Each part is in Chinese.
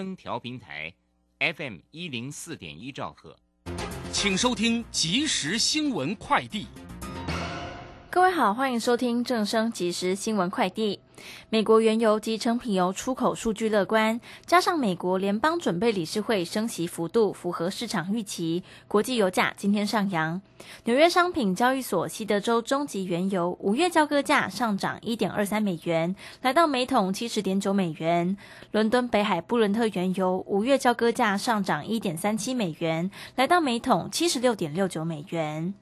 声调平台，FM 一零四点一兆赫，请收听即时新闻快递。各位好，欢迎收听正声即时新闻快递。美国原油及成品油出口数据乐观，加上美国联邦准备理事会升息幅度符合市场预期，国际油价今天上扬。纽约商品交易所西德州中级原油五月交割价上涨一点二三美元，来到每桶七十点九美元。伦敦北海布伦特原油五月交割价上涨一点三七美元，来到每桶七十六点六九美元。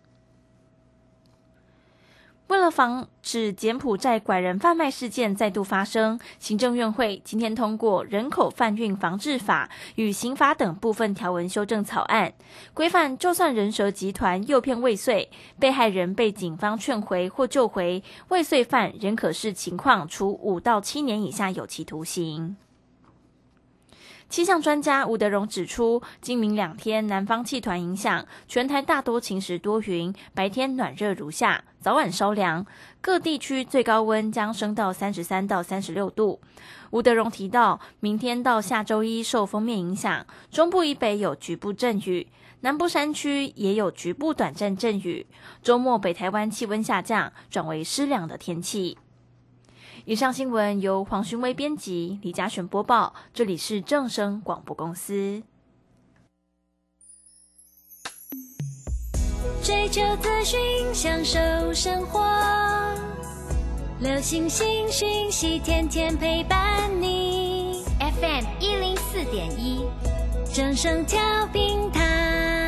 为了防止柬埔寨拐人贩卖事件再度发生，行政院会今天通过《人口贩运防治法》与刑法等部分条文修正草案，规范就算人蛇集团诱骗未遂，被害人被警方劝回或救回，未遂犯仍可视情况处五到七年以下有期徒刑。气象专家吴德荣指出，今明两天南方气团影响，全台大多晴时多云，白天暖热如夏，早晚稍凉，各地区最高温将升到三十三到三十六度。吴德荣提到，明天到下周一受封面影响，中部以北有局部阵雨，南部山区也有局部短暂阵雨。周末北台湾气温下降，转为湿凉的天气。以上新闻由黄勋威编辑，李嘉璇播报。这里是正声广播公司。追求资讯，享受生活，流星星讯息，天天陪伴你。FM 一零四点一，正声调频台。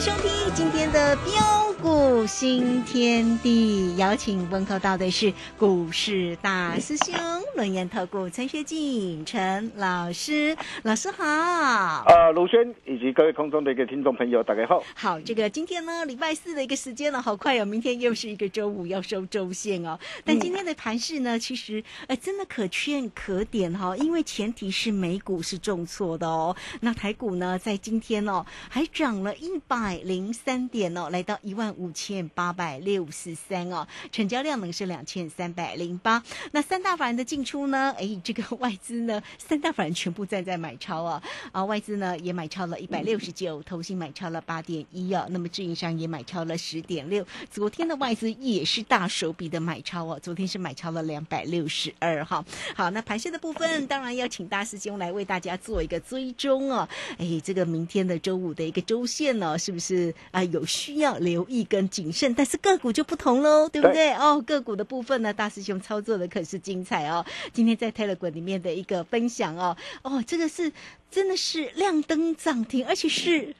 收听今天的标股新天地，邀请问候到的是股市大师兄、轮研投顾陈学进陈老师，老师好。啊，卢轩以及各位空中的一个听众朋友，大家好。好，这个今天呢，礼拜四的一个时间了，好快哦，明天又是一个周五要收周线哦。但今天的盘势呢，其实呃真的可圈可点哈，因为前提是美股是重挫的哦。那台股呢，在今天哦，还涨了一百。零三点哦，来到一万五千八百六十三哦，成交量呢是两千三百零八。那三大法人的进出呢？哎，这个外资呢，三大法人全部站在买超啊啊，外资呢也买超了一百六十九，投信买超了八点一哦，那么自营商也买超了十点六。昨天的外资也是大手笔的买超哦，昨天是买超了两百六十二哈。好，那盘线的部分当然要请大师兄来为大家做一个追踪哦。哎，这个明天的周五的一个周线呢，是不是？是啊，有需要留意跟谨慎，但是个股就不同喽，对不对？哦，个股的部分呢，大师兄操作的可是精彩哦。今天在 Telegram 里面的一个分享哦，哦，这个是真的是亮灯涨停，而且是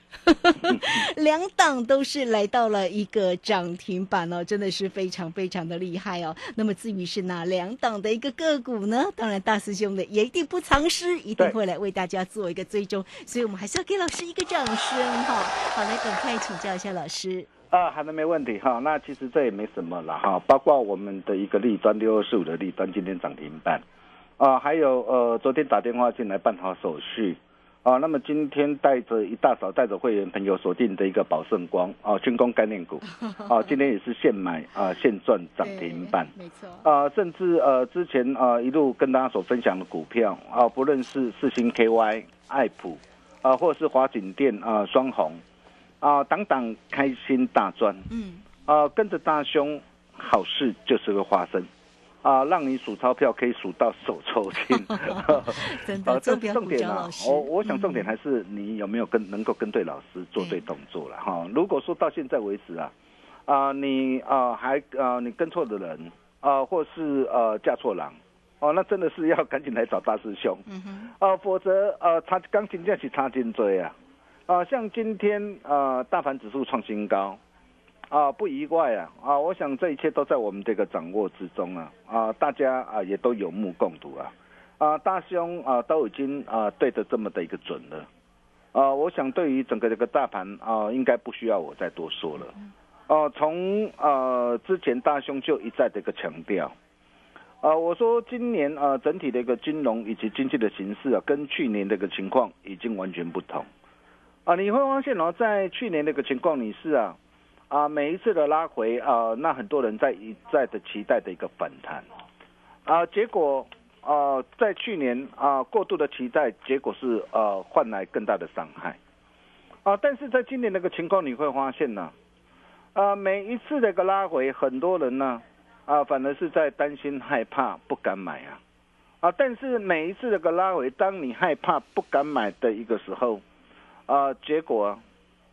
两档都是来到了一个涨停板哦，真的是非常非常的厉害哦。那么至于是哪两档的一个个股呢？当然大师兄的也一定不藏私，一定会来为大家做一个追踪，所以我们还是要给老师一个掌声哈。好，来。赶快请教一下老师啊，好的，没问题哈。那其实这也没什么了哈。包括我们的一个立端六二四五的立端今天涨停板啊，还有呃昨天打电话进来办好手续啊，那么今天带着一大早带着会员朋友锁定的一个宝盛光啊，军工概念股 啊，今天也是现买啊现赚涨停板，没错，啊，甚至呃之前啊一路跟大家所分享的股票啊，不论是四星 KY、爱普啊，或者是华景店啊、双红啊，等等开心大赚，嗯，啊，跟着大兄，好事就是会发生。啊，让你数钞票可以数到手抽筋，真的，重点啊。我我想重点嗯还是你有没有跟能够跟对老师做对动作了哈。如果说到现在为止啊，啊你啊还啊你跟错的人啊，或是呃嫁错郎哦，那真的是要赶紧来找大师兄。嗯哼，啊，否则呃他刚今天是差劲追啊。啊，像今天呃大盘指数创新高。啊，不意外啊！啊，我想这一切都在我们这个掌握之中啊！啊，大家啊也都有目共睹啊！啊，大兄啊都已经啊对的这么的一个准了，啊，我想对于整个这个大盘啊，应该不需要我再多说了。哦、从呃之前大兄就一再的一个强调，啊，我说今年啊整体的一个金融以及经济的形势啊，跟去年的一个情况已经完全不同。啊，你会发现哦，在去年那个情况，你是啊。啊，每一次的拉回啊，那很多人在一再的期待的一个反弹，啊，结果啊，在去年啊过度的期待，结果是呃换来更大的伤害，啊，但是在今年那个情况你会发现呢，啊，每一次的个拉回，很多人呢啊反而是在担心害怕不敢买啊，啊，但是每一次的个拉回，当你害怕不敢买的一个时候，啊，结果。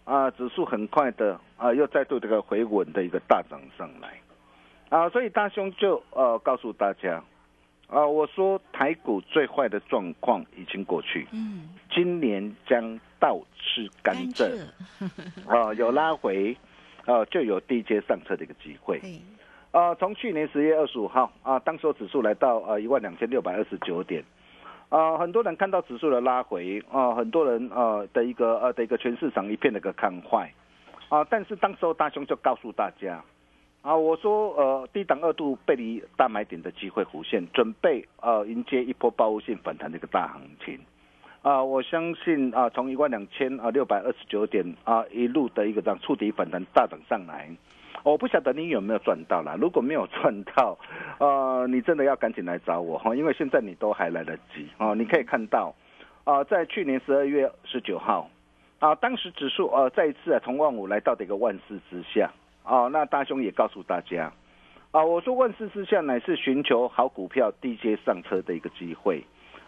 啊，指数很快的啊，又再度这个回稳的一个大涨上来，啊，所以大兄就呃告诉大家，啊，我说台股最坏的状况已经过去，嗯，今年将倒吃甘甘蔗，啊，有拉回，啊，就有低阶上车的一个机会，对，啊，从去年十月二十五号啊，当时指数来到呃一万两千六百二十九点。啊、很多人看到指数的拉回啊、很多人呃的一个呃的一个全市场一片的一个看坏啊、但是当时候大雄就告诉大家啊，我说呃低档二度背离大买点的机会弧线，准备呃迎接一波报复性反弹的一个大行情啊、我相信啊、从一万两千啊六百二十九点啊、一路的一个这样触底反弹大涨上来。我不晓得你有没有赚到啦，如果没有赚到，呃，你真的要赶紧来找我哈，因为现在你都还来得及哦。你可以看到，啊、在去年十二月十九号，啊、当时指数呃再一次啊从万五来到的一个万四之下，啊、那大兄也告诉大家，啊、我说万四之下乃是寻求好股票低阶上车的一个机会，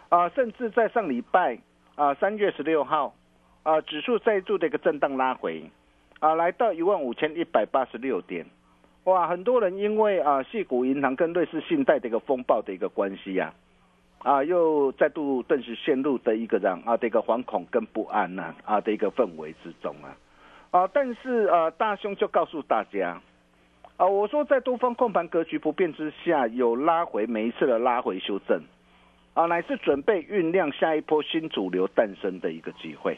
啊、甚至在上礼拜啊三、月十六号，啊、指数再度的一个震荡拉回。啊，来到一万五千一百八十六点，哇，很多人因为啊，系股银行跟瑞士信贷的一个风暴的一个关系呀、啊，啊又再度顿时陷入的一个这样啊的一个惶恐跟不安呐啊的一个氛围之中啊，啊，但是啊，大兄就告诉大家，啊，我说在多方控盘格局不变之下，有拉回每一次的拉回修正，啊，乃是准备酝酿下一波新主流诞生的一个机会。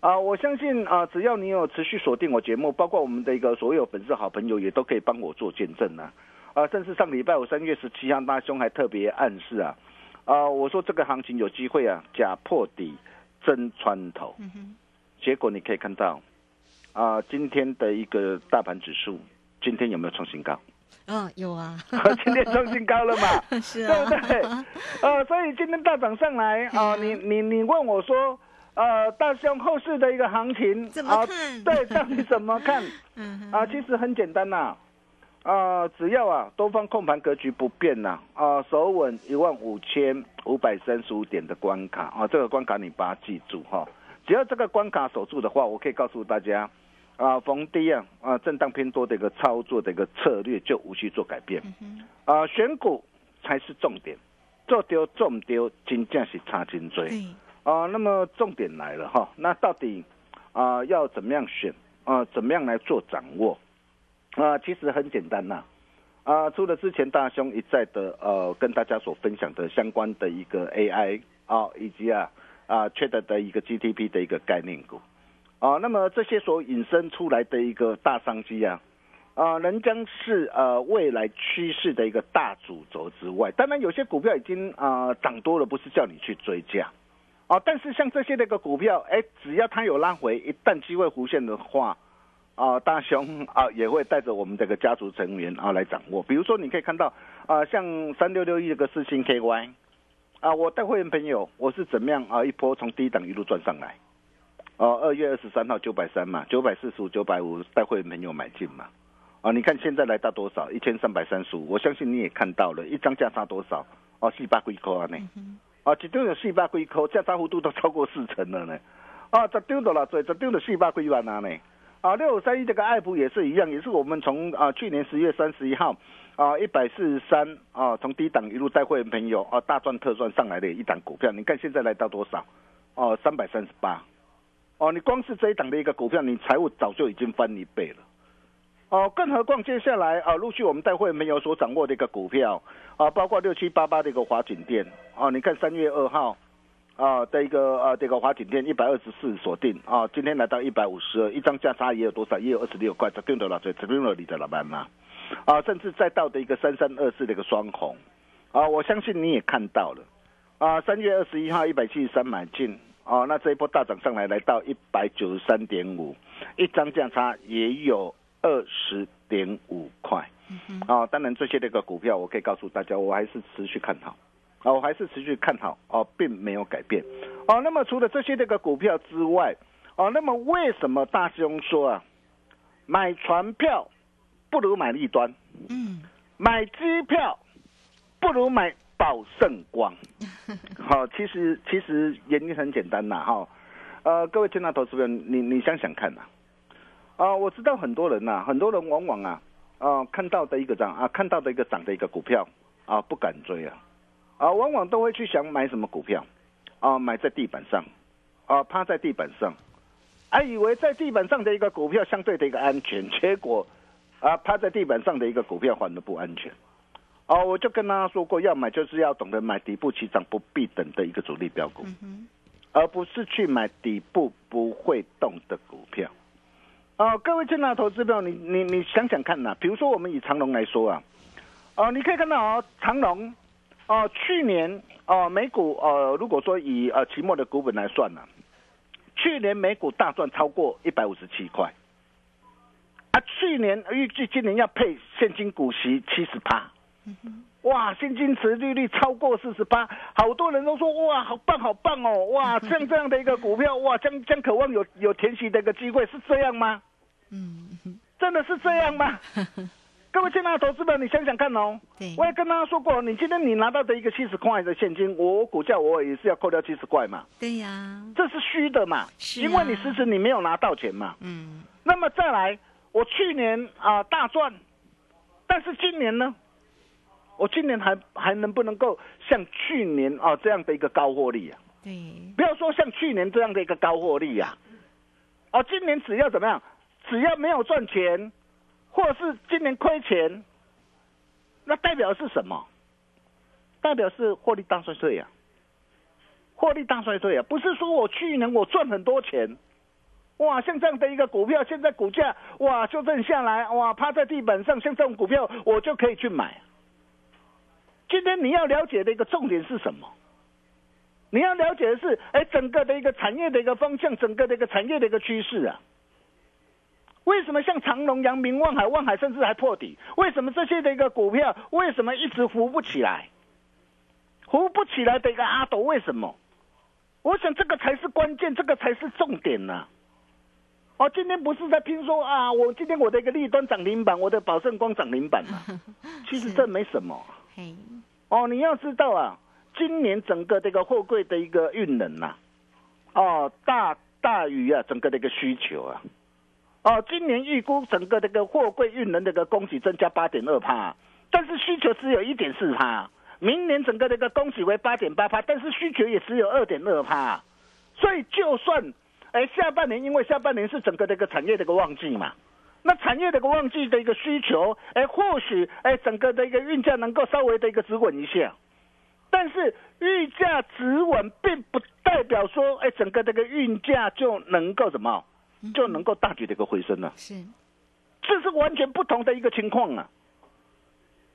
啊，我相信啊，只要你有持续锁定我节目，包括我们的一个所有粉丝好朋友，也都可以帮我做见证啊。啊，甚至上礼拜五三月十七号，大兄还特别暗示啊，啊，我说这个行情有机会啊，假破底真穿头。嗯哼，结果你可以看到，啊，今天的一个大盘指数，今天有没有创新高？哦，有啊，今天创新高了嘛？是啊，对不对？呃，所以今天大涨上来啊、你你你问我说，呃，大兄后市的一个行情怎么啊看对，到底怎么看？嗯哼，啊，其实很简单呐、啊，只要啊多方控盘格局不变呐、啊，守稳一万五千五百三十五点的关卡啊，这个关卡你把它记住哈、只要这个关卡守住的话，我可以告诉大家，啊，逢低啊啊震荡偏多的一个操作的一个策略就无需做改变，啊，选股才是重点，做丢中丢，真正是差真多。对，啊，那么重点来了哈，那到底啊要怎么样选啊？怎么样来做掌握？啊，其实很简单呐、啊。除了之前大兄一再的呃跟大家所分享的相关的一个 AI 啊，以及啊啊 Trade 的一个 GTP 的一个概念股啊，那么这些所引申出来的一个大商机啊。啊，仍将是呃未来趋势的一个大主轴之外，当然有些股票已经啊、涨多了，不是叫你去追价，哦，但是像这些那个股票，哎，只要它有拉回，一旦机会弧现的话，啊，大雄啊也会带着我们这个家族成员啊来掌握。比如说，你可以看到啊，像三六六一这个四星 KY，啊，我带会员朋友，我是怎么样啊一波从低档一路赚上来。哦，二月二十三号九百三嘛，九百四十五、九百五带会员朋友买进嘛。啊，你看现在来到多少？一千三百三十五，我相信你也看到了，一张价差多少？哦，四百几块啊呢？啊，一张有四百几块，价差幅度都超过四成了呢。啊，十张的啦，对，十张的四百几万啊呢。啊，六五三一这个爱普也是一样，也是我们从啊去年十月三十一号啊一百四十三啊从低档一路带会员朋友啊大赚特赚上来的一档股票，你看现在来到多少？哦，三百三十八。哦，你光是这一档的一个股票，你财务早就已经翻一倍了。哦，更何况接下来啊，陆续我们带会没有所掌握的一个股票啊，包括六七八八的一个华景店啊，你看三月二号啊的一个啊这个华景店一百二十四锁定啊，今天来到一百五十二，一张价差也有多少？也有二十六块，这定的了，这这定了你的老板嘛啊，甚至再到的一个三三二四的一个双红啊，我相信你也看到了啊，三月二十一号一百七十三买进啊，那这一波大涨上来来到一百九十三点五，一张价差也有。二十点五块，啊，当然这些那个股票，我可以告诉大家，我还是持续看好，啊，我还是持续看好，哦，并没有改变，哦，那么除了这些这个股票之外，哦，那么为什么大师兄说啊，买船票不如买利端，嗯，买机票不如买宝盛光，好，其实其实原因很简单呐，哈，呃，各位听到投资人，你你想想看呐。啊，我知道很多人呐，很多人往往啊，啊，看到的一个涨啊，看到的一个涨的一个股票啊，不敢追啊，啊，往往都会去想买什么股票，啊，买在地板上，啊，趴在地板上，还以为在地板上的一个股票相对的一个安全，结果啊，趴在地板上的一个股票反而不安全。哦，我就跟他说过，要买就是要懂得买底部起涨不必等的一个主力标股，而不是去买底部不会动的股票。啊，各位进来投资票，你你你想想看呐，比如说我们以长隆来说啊，哦，你可以看到哦，长隆，啊，去年啊，美股呃，如果说以呃期末的股本来算呢，去年美股大赚超过一百五十七块，啊，去年预计今年要配现金股息七十八，哇，现金持利率超过四十八，好多人都说哇，好棒好棒哦，哇，像这样的一个股票，哇，将将渴望有有填息的一个机会，是这样吗？嗯，真的是这样吗？各位亲爱的投资者，你想想看哦。我也跟大家说过，你今天你拿到的一个七十块的现金，我股价我也是要扣掉七十块嘛。对呀，这是虚的嘛，因为你实质你没有拿到钱嘛。嗯。那么再来，我去年啊大赚，但是今年呢，我今年还还能不能够像去年啊这样的一个高获利啊？对。不要说像去年这样的一个高获利呀，哦，今年只要怎么样？只要没有赚钱，或是今年亏钱，那代表是什么？代表是获利大衰退呀！获利大衰退啊！不是说我去年我赚很多钱，哇，像这样的一个股票，现在股价哇修正下来，哇趴在地板上，像这种股票我就可以去买。今天你要了解的一个重点是什么？你要了解的是，哎，整个的一个产业的一个方向，整个的一个产业的一个趋势啊。为什么像长隆、阳明、望海、望海甚至还破底？为什么这些的一个股票为什么一直扶不起来？扶不起来的一个阿斗为什么？我想这个才是关键，这个才是重点呢。哦，今天不是在拼说啊，我今天我的一个立端涨停板，我的宝盛光涨停板嘛。其实这没什么。哦，你要知道啊，今年整个这个货柜的一个运能呐，哦，大大于啊整个的一个需求啊。哦，今年预估整个这个货柜运能这个供给增加八点二帕，但是需求只有一点四帕。明年整个这个供给为八点八帕，但是需求也只有二点二帕。所以就算哎下半年，因为下半年是整个这个产业的一个旺季嘛，那产业的一个旺季的一个需求，哎或许哎整个的一个运价能够稍微的一个止稳一下，但是运价止稳并不代表说哎整个这个运价就能够什么。就能够大举的一个回升了，是，这是完全不同的一个情况啊。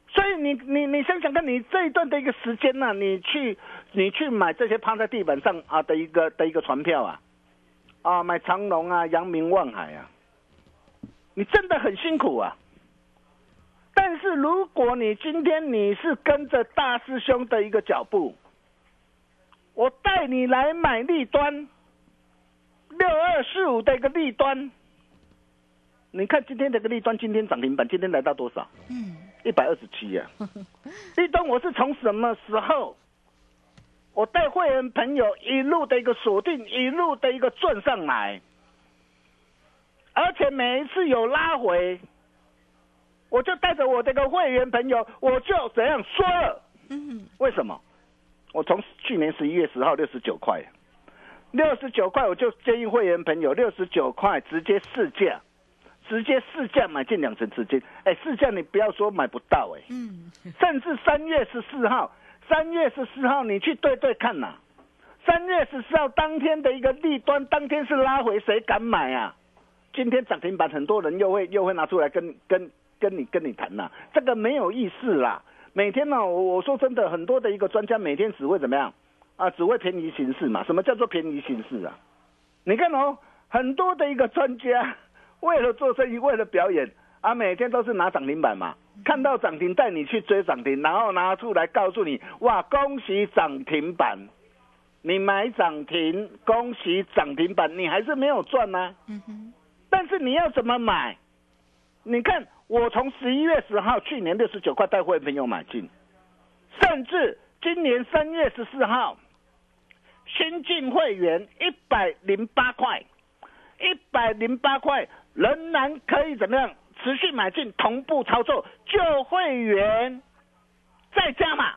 所以你你你想想看，你这一段的一个时间呢、你去你去买这些趴在地板上啊的一个的一个船票啊，啊买长隆啊、扬名、望海啊，你真的很辛苦啊。但是如果你今天你是跟着大师兄的一个脚步，我带你来买利端，六二四五的一个利端，你看今天这个利端今天涨停板，今天来到多少？嗯，一百二十七呀。立冬我是从什么时候？我带会员朋友一路的一个锁定，一路的一个赚上来，而且每一次有拉回，我就带着我这个会员朋友，我就怎样说了？嗯，为什么？我从去年十一月十号六十九块，六十九块我就建议会员朋友六十九块直接试价，直接试价买进两成资金。哎，试价你不要说买不到哎、嗯，甚至三月十四号，三月十四号你去对对看呐、三月十四号当天的一个利端，当天是拉回，谁敢买啊？今天涨停板，很多人又会又会拿出来跟跟跟你跟你谈呐、这个没有意思啦。每天呢、我我说真的，很多的一个专家每天只会怎么样啊？只会便宜行事嘛。什么叫做便宜行事啊？你看哦，很多的一个专家 为了做生意，为了表演啊，每天都是拿涨停板嘛。看到涨停带你去追涨停，然后拿出来告诉你，哇，恭喜涨停板！你买涨停，恭喜涨停板，你还是没有赚呢、嗯哼，但是你要怎么买？你看，我从十一月十号，去年六十九块带会员朋友买进，甚至今年三月十四号，新进会员一百零八块，一百零八块仍然可以怎么样持续买进，同步操作，旧会员再加码，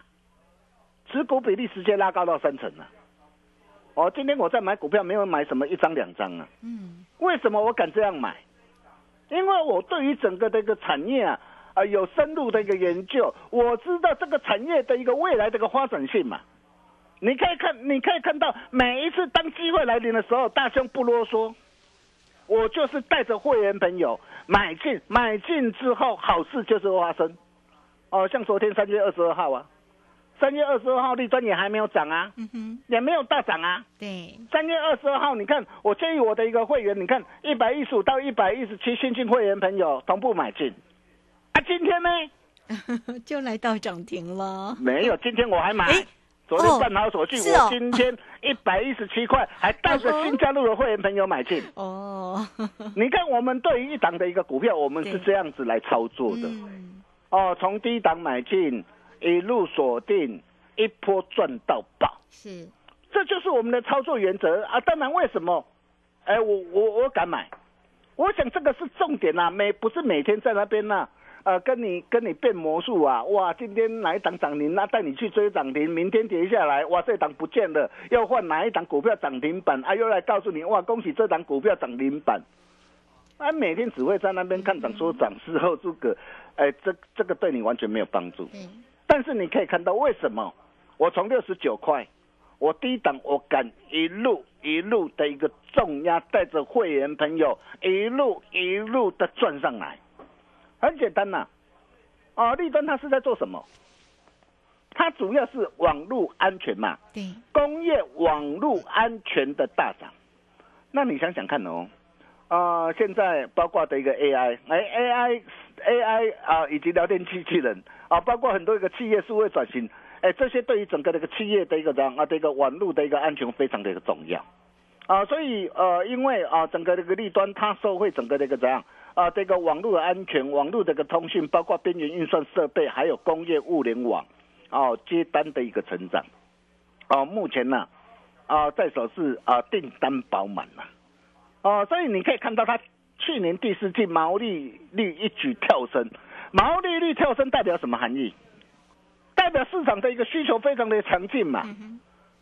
持股比例直接拉高到三成了。哦，今天我在买股票，没有买什么一张两张啊。嗯，为什么我敢这样买？因为我对于整个的一个产业啊，啊、有深入的一个研究，我知道这个产业的一个未来的一个发展性嘛。你可以看，你可以看到每一次当机会来临的时候，大兄不啰嗦，我就是带着会员朋友买进，买进之后好事就是发生。哦，像昨天三月二十二号啊，三月二十二号立端也还没有涨啊，嗯哼，也没有大涨啊。对，三月二十二号，你看，我建议我的一个会员，你看一百一十五到一百一十七新进会员朋友同步买进。啊，今天呢？就来到涨停了。没有，今天我还买。诶昨天办好手续，我今天一百一十七块，还带着新加入的会员朋友买进。哦，你看，我们对于一档的一个股票，我们是这样子来操作的。嗯，哦，从低档买进，一路锁定，一波赚到爆。是，这就是我们的操作原则啊！当然，为什么？哎，我我我敢买，我想这个是重点呐、每不是每天在那边呐、呃，跟你跟你变魔术啊！哇，今天哪一档涨停，那带你去追涨停，明天跌下来，哇，这档不见了，要换哪一档股票涨停板啊？又来告诉你，哇，恭喜这档股票涨停板。啊，每天只会在那边看涨说涨，事后诸葛，哎，这这个对你完全没有帮助。对，但是你可以看到，为什么我从六十九块，我低档我敢一路一路的一个重压，带着会员朋友一路一路的赚上来，很简单呐、啊。立端它是在做什么？它主要是网络安全嘛，对，工业网络安全的大涨。那你想想看哦，啊、现在包括的一个 AI，哎，AI AI 啊、以及聊天机器人啊，包括很多一个企业数位转型，哎，这些对于整个的一个企业的一个这样啊的一个网络的一个安全非常的一个重要啊，所以呃，因为啊整个这个利端它受惠整个这个怎样啊这个网络的安全、网络这个通讯，包括边缘运算设备，还有工业物联网哦、接单的一个成长哦、目前呢啊在手是啊订单饱满了。哦，所以你可以看到它去年第四季毛利率一举跳升，毛利率跳升代表什么含义？代表市场的一个需求非常的强劲嘛。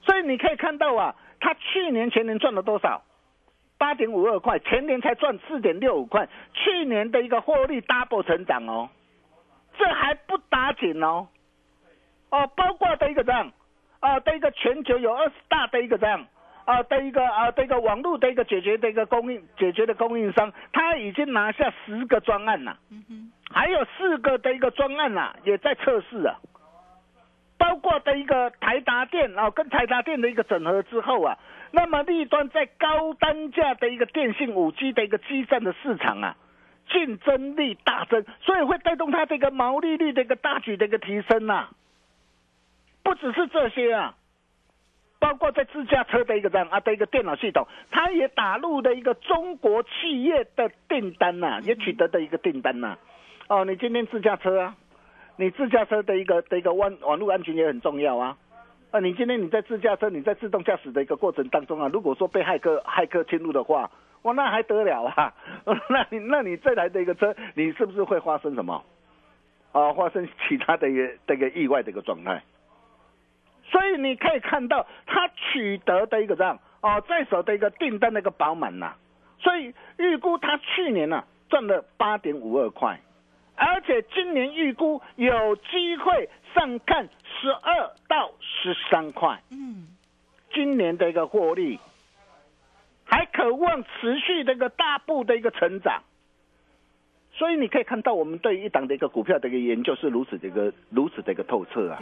所以你可以看到啊，它去年前年赚了多少？八点五二块，前年才赚四点六五块，去年的一个获利 double 成长哦，这还不打紧哦。哦，包括的一个这样啊的一个全球有二十大的一个这样啊的一个啊的一个网络的一个解决的一个供应解决的供应商，他已经拿下十个专案了，还有四个的一个专案啊，也在测试啊，包括的一个台达电啊，跟台达电的一个整合之后啊，那么立端在高单价的一个电信五 G 的一个基站的市场啊，竞争力大增，所以会带动它这个毛利率的一个大举的一个提升呐、不只是这些啊。包括在自驾车的一个这样啊的一个电脑系统，它也打入的一个中国企业的订单呐、也取得的一个订单呐、哦，你今天自驾车啊，你自驾车的一个的一个网网络安全也很重要啊。啊，你今天你在自驾车，你在自动驾驶的一个过程当中啊，如果说被骇客骇客侵入的话，哇，那还得了啊？那你那你这台的一个车，你是不是会发生什么？啊，发生其他的一个这个意外的一个状态？所以你可以看到，它取得的一个这样哦，在手的一个订单的一个饱满呐，所以预估它去年呢、赚了八点五二块，而且今年预估有机会上看十二到十三块，嗯，今年的一个获利还渴望持续的一个大步的一个成长。所以你可以看到，我们对于一档的一个股票的一个研究是如此的一个如此的一个透彻啊。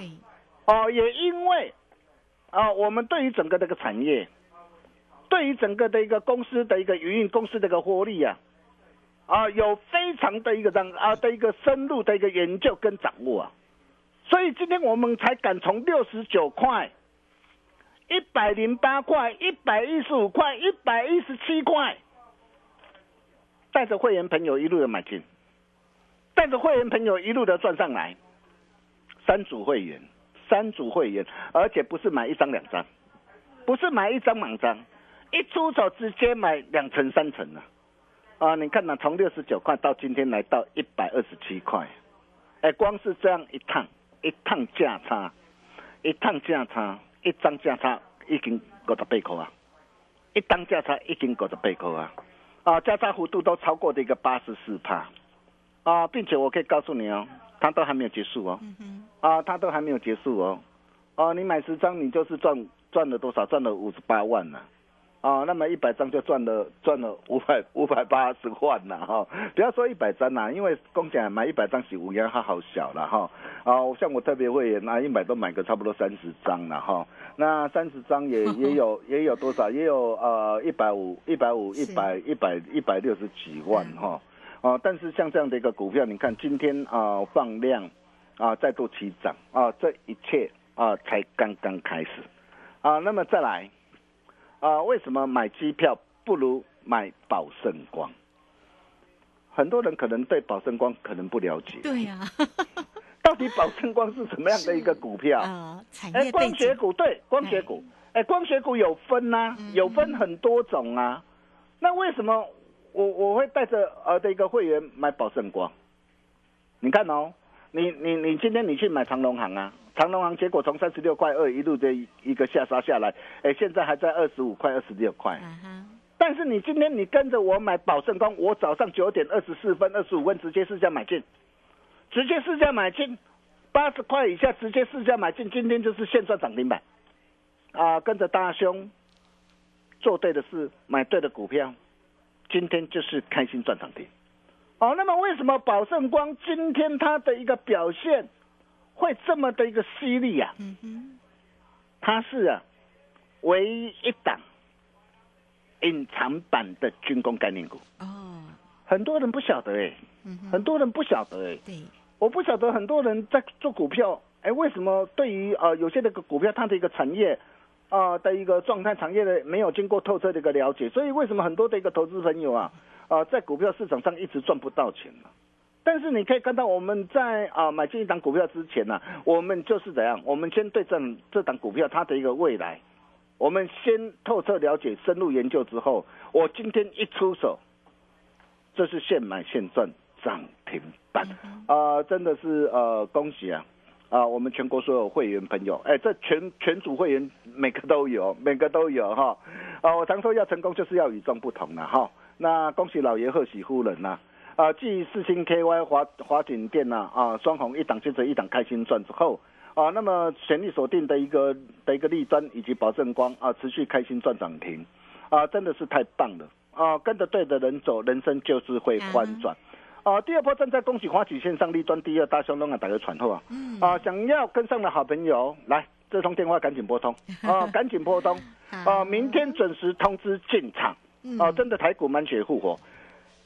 哦，也因为啊，我们对于整个这个产业，对于整个的一个公司的一个营运公司的一个获利啊，啊，有非常的一个这样啊的一个深入的一个研究跟掌握啊，所以今天我们才敢从六十九块、一百零八块、一百一十五块、一百一十七块，带着会员朋友一路的买进，带着会员朋友一路的赚上来，三组会员。三组会员，而且不是买一张两张，不是买一张两张，一出手直接买两层三层啊！啊，你看呐、从六十九块到今天来到一百二十七块，哎，光是这样一趟一趟价差，一趟价差，一张价差已经五十八块啊，一张价差已经五十八块啊，啊，价差幅度都超过的一个八十四帕，啊，并且我可以告诉你哦，它都还没有结束哦。嗯，啊，它都还没有结束哦。哦，你买十张，你就是赚赚了多少？赚了五十八万呢、啊。那么一百张就赚了赚了五百 五百八十万了哈、不要说一百张啦、因为公讲买一百张是五元，它好小了哈。啊，像我特别会员拿一百都买个差不多三十张了哈。那三十张也 也有也有多少？也有呃一百五一百五一百一百一百六十几万哈。啊，但是像这样的一个股票，你看今天啊、放量啊再度起涨啊，这一切啊才刚刚开始啊。那么再来啊，为什么买机票不如买宝盛光？很多人可能对宝盛光可能不了解，对呀、到底宝盛光是什么样的一个股票？啊，产光学，股对，光学股，哎，光学股有分呐、有分很多种啊。那为什么我我会带着呃的一个会员买宝盛光？你看哦，你你你今天你去买长隆行啊，长隆行结果从三十六块二一路的一个下杀下来，哎，现在还在二十五块、二十六块。但是你今天你跟着我买宝盛光，我早上九点二十四分、二十五分直接市价买进，直接市价买进，八十块以下直接市价买进，今天就是现赚涨停板，啊，跟着大兄做对的事，买对的股票，今天就是开心赚涨停。哦，那么为什么宝盛光今天它的一个表现会这么的一个犀利啊？嗯哼，它是啊，唯一一档隐藏版的军工概念股，哦，很多人不晓得哎、嗯哼，很多人不晓得哎、对，我不晓得很多人在做股票，哎，为什么对于呃有些那个股票它的一个产业啊、呃的一个状态，产业的没有经过透彻的一个了解，所以为什么很多的一个投资朋友啊啊、在股票市场上一直赚不到钱呢？但是你可以看到，我们在啊、买进一档股票之前呢、我们就是怎样？我们先对这这档股票它的一个未来，我们先透彻了解、深入研究之后，我今天一出手，这是现买现赚涨停板啊、真的是呃恭喜啊！啊，我们全国所有会员朋友，哎，这全全组会员每个都有，每个都有哈。啊，我常说要成功就是要与众不同了哈。那恭喜老爷，贺喜夫人呐、啊！继四星 KY 华华景店呐啊，双红一档接着一档开心赚之后啊，那么全力锁定的一个的一个利端以及保证光啊，持续开心赚涨停啊，真的是太棒了啊！跟着对的人走，人生就是会翻转。啊，第二波正在恭喜华企线上立端，第二大兄拢啊打个传呼啊，啊，想要跟上的好朋友来，这通电话赶紧拨通啊，赶紧拨通 啊，明天准时通知进场啊，真的台股满血复活。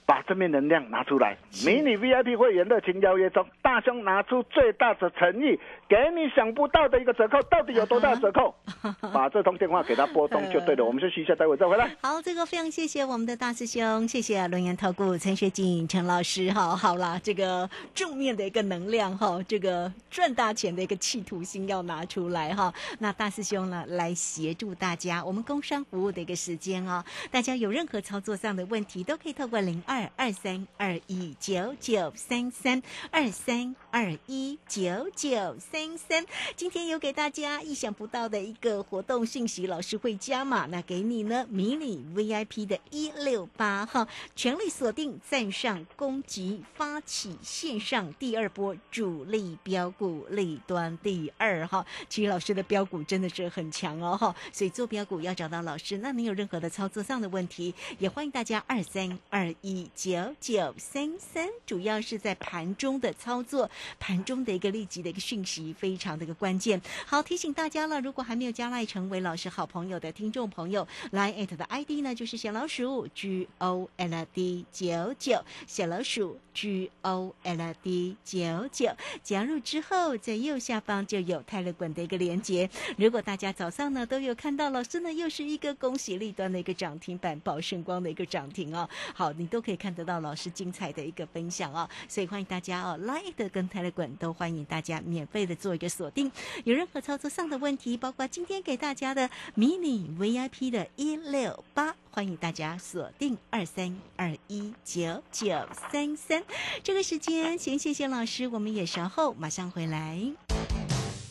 把正面能量拿出来，迷你 VIP 会员热情邀约中，大兄拿出最大的诚意，给你想不到的一个折扣，到底有多大折扣？把这通电话给他拨通就对了。我们休息一下，待会再回来。好，这个非常谢谢我们的大师兄，谢谢龙岩投顾陈学景陈老师。哈，好啦，这个正面的一个能量哈，这个赚大钱的一个企图心要拿出来哈。那大师兄呢，来协助大家，我们工商服务的一个时间哦，大家有任何操作上的问题，都可以透过零二。二二三二一九九三三二三二一九九三三，今天有给大家意想不到的一个活动信息，老师会加码，那给你呢迷你 VIP 的一六八哈，全力锁定站上攻击，发起线上第二波主力标股立端第二哈，其实老师的标股真的是很强哦哈，所以做标股要找到老师，那你有任何的操作上的问题，也欢迎大家二三二一。九九三三，主要是在盘中的操作，盘中的一个立即的一个讯息，非常的一个关键。好，提醒大家了，如果还没有加赖成为老师好朋友的听众朋友，来艾特的 ID 呢，就是小老鼠 G O L D 九九，小老鼠 G O L D 九九，加入之后，在右下方就有泰勒滚的一个连接。如果大家早上呢都有看到，老师呢又是一个恭喜立端的一个涨停板，宝盛光的一个涨停哦。好，你都可以。看得到老师精彩的一个分享哦，所以欢迎大家哦，Line 跟 Telegram 都欢迎大家免费的做一个锁定。有任何操作上的问题，包括今天给大家的迷你 VIP 的一六八，欢迎大家锁定二三二一九九三三。这个时间先谢谢老师，我们也稍后马上回来。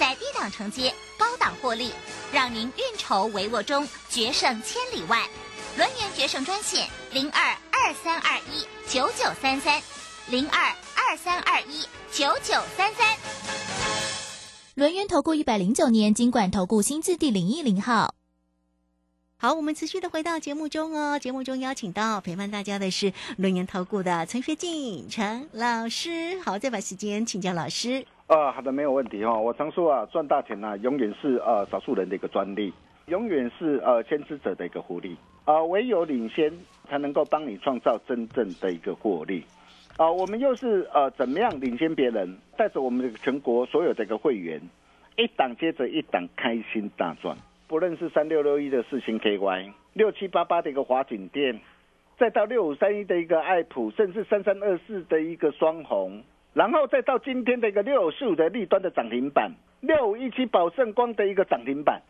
在低档承接，高档获利，让您运筹帷幄中决胜千里外。轮源决胜专线零二二三二一九九三三零二二三二一九九三三。轮源投顾一百零九年金管投顾新字第零一零号。好，我们持续的回到节目中哦。节目中邀请到陪伴大家的是轮源投顾的陈学静陈老师。好，再把时间请教老师。啊，好的，没有问题哈。我常说啊，赚大钱呢，永远是呃少数人的一个专利，永远是呃先知者的一个福利啊。唯有领先，才能够帮你创造真正的一个获利啊。我们又是呃怎么样领先别人，带着我们全国所有的一个会员，一档接着一档开心大赚。不论是三六六一的四星 KY，六七八八的一个华景店，再到六五三一的一个爱普，甚至三三二四的一个双红。然后再到今天的一个六四五的立端的涨停板，六五一七宝盛光的一个涨停板，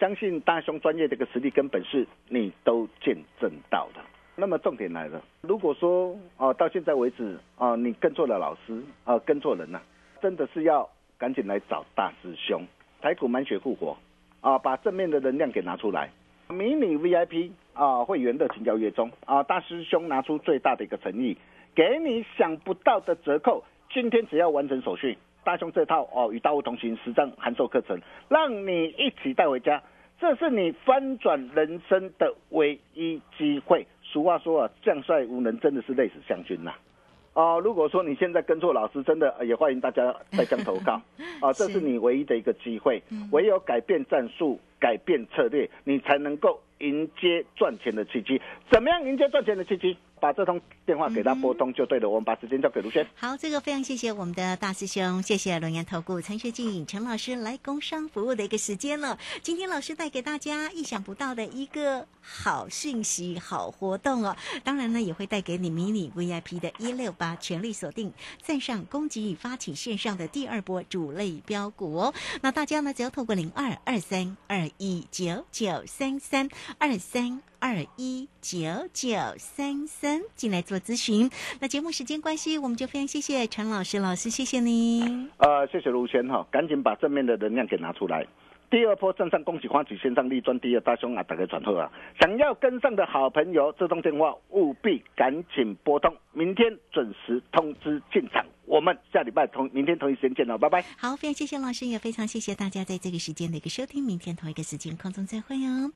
相信大雄专业的一个实力跟本事，你都见证到的。那么重点来了，如果说啊到现在为止啊你跟错了老师啊跟错人了，真的是要赶紧来找大师兄，台股满血复活啊，把正面的能量给拿出来，迷你 VIP 啊会员的请教约中啊，大师兄拿出最大的一个诚意，给你想不到的折扣。今天只要完成手续，大雄这套哦与大物同行实战函授课程，让你一起带回家，这是你翻转人生的唯一机会。俗话说啊，将帅无能，真的是累死将军呐。哦，如果说你现在跟错老师，真的也欢迎大家再将投稿啊，这是你唯一的一个机会。唯有改变战术，改变策略，你才能够。迎接赚钱的契机。怎么样迎接赚钱的契机？把这通电话给他拨通就对了。我们把时间交给卢轩。好，这个非常谢谢我们的大师兄，谢谢龙岩投顾陈学进陈老师来工商服务的一个时间了。今天老师带给大家意想不到的一个好讯息、好活动哦。当然呢，也会带给你迷你 VIP 的一六八全力锁定，站上攻击与发起线上的第二波主类标股哦。那大家呢，只要透过零二二三二一九九三三二三。二一九九三三进来做咨询。那节目时间关系，我们就非常谢谢陈老师，老师谢谢您。呃，谢谢卢轩哈，赶紧把正面的能量给拿出来。第二波正上恭喜欢喜线上立专第二大兄啊，打开传后啊！想要跟上的好朋友，这通电话务必赶紧拨通，明天准时通知进场。我们下礼拜同明天同一时间见了，拜拜。好，非常谢谢老师，也非常谢谢大家在这个时间的一个收听，明天同一个时间空中再会哦。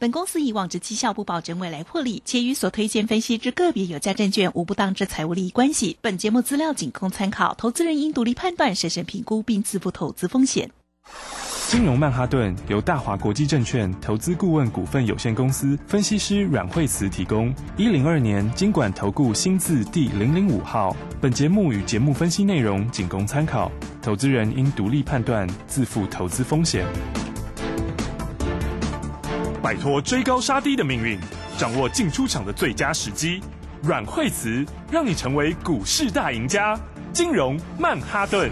本公司以往之绩效不保证未来获利，且与所推荐分析之个别有价证券无不当之财务利益关系。本节目资料仅供参考，投资人应独立判断、审慎评估并自负投资风险。金融曼哈顿由大华国际证券投资顾问股份有限公司分析师阮惠慈提供。一零二年经管投顾新字第零零五号。本节目与节目分析内容仅供参考，投资人应独立判断，自负投资风险。摆脱追高杀低的命运，掌握进出场的最佳时机。阮惠慈让你成为股市大赢家。金融曼哈顿，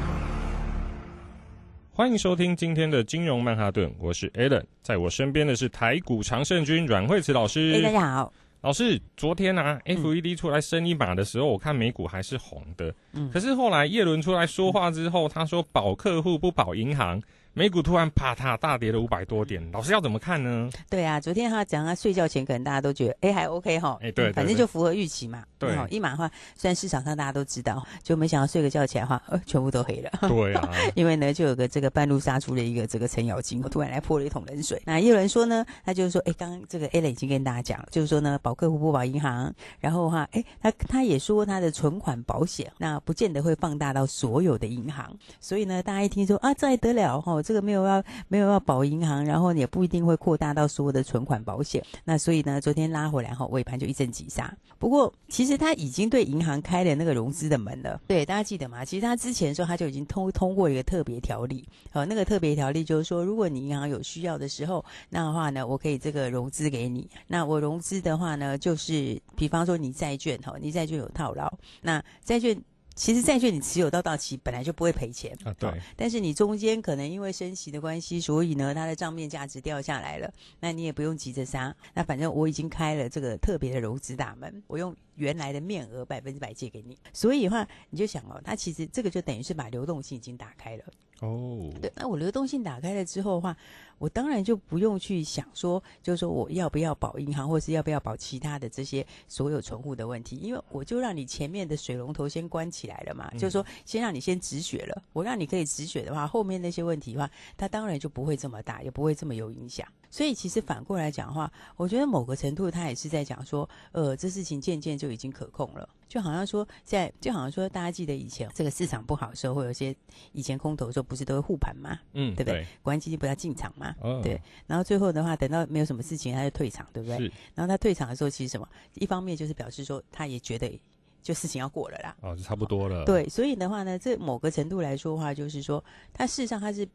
欢迎收听今天的金融曼哈顿，我是 Alan，在我身边的是台股常胜军阮惠慈老师。大家好，老师，昨天啊，FED 出来升一码的时候，我看美股还是红的，嗯，可是后来叶伦出来说话之后，他说保客户不保银行。美股突然啪嗒大跌了五百多点，老师要怎么看呢？对啊，昨天他讲他睡觉前可能大家都觉得哎还 OK 哈，哎对，反正就符合预期嘛。对，一码的话，虽然市场上大家都知道，就没想到睡个觉起来的话，呃，全部都黑了。对啊，因为呢，就有个这个半路杀出了一个这个程咬金，突然来泼了一桶冷水。那也有人说呢，他就是说，哎，刚刚这个 A 类已经跟大家讲了，就是说呢，保客户不保银行，然后的话，哎，他他也说他的存款保险，那不见得会放大到所有的银行，所以呢，大家一听说啊，这还得了哈，这个没有要。没有要保银行，然后也不一定会扩大到所有的存款保险。那所以呢，昨天拉回来后，尾盘就一阵急杀。不过，其实他已经对银行开了那个融资的门了。对，大家记得吗？其实他之前的时候他就已经通通过一个特别条例。好，那个特别条例就是说，如果你银行有需要的时候，那的话呢，我可以这个融资给你。那我融资的话呢，就是比方说你债券哈，你债券有套牢，那债券。其实债券你持有到到期本来就不会赔钱啊，对。但是你中间可能因为升息的关系，所以呢它的账面价值掉下来了，那你也不用急着杀。那反正我已经开了这个特别的融资大门，我用原来的面额百分之百借给你。所以的话，你就想哦，它其实这个就等于是把流动性已经打开了。哦，对。那我流动性打开了之后的话。我当然就不用去想说，就是说我要不要保银行，或是要不要保其他的这些所有存户的问题，因为我就让你前面的水龙头先关起来了嘛，就是说先让你先止血了。我让你可以止血的话，后面那些问题的话，它当然就不会这么大，也不会这么有影响。所以其实反过来讲的话，我觉得某个程度他也是在讲说，呃，这事情渐渐就已经可控了。就好像说，在就好像说，大家记得以前这个市场不好的时候，会有些以前空头的时候，不是都会护盘嘛？嗯，对不对？国安基金不要进场嘛？对。然后最后的话，等到没有什么事情，他就退场，对不对？然后他退场的时候，其实什么？一方面就是表示说，他也觉得就事情要过了啦。哦，就差不多了。对，所以的话呢，这某个程度来说的话，就是说，他事实上他是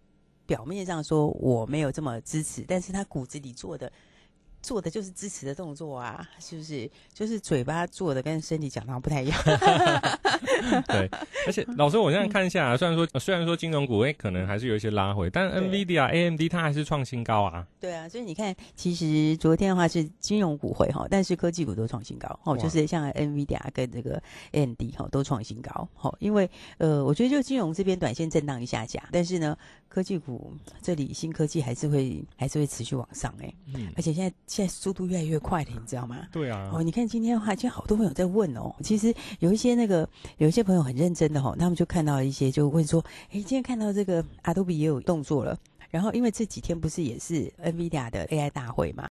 表面上说我没有这么支持，但是他骨子里做的。做的就是支持的动作啊，是不是？就是嘴巴做的跟身体讲的不太一样。对，而且 老师，我现在看一下，啊虽然说虽然说金融股哎可能还是有一些拉回，但 NVIDIA、AMD 它还是创新高啊。对啊，所以你看，其实昨天的话是金融股回哈，但是科技股都创新高哦，就是像 NVIDIA 跟这个 AMD 哈都创新高。哦，因为呃，我觉得就金融这边短线震荡一下下，但是呢，科技股这里新科技还是会还是会持续往上哎，嗯而且现在。现在速度越来越快了，你知道吗？对啊。哦，你看今天的话，其实好多朋友在问哦。其实有一些那个，有一些朋友很认真的哈，他们就看到一些，就问说：“哎，今天看到这个 Adobe 也有动作了。”然后因为这几天不是也是 NVIDIA 的 AI 大会嘛？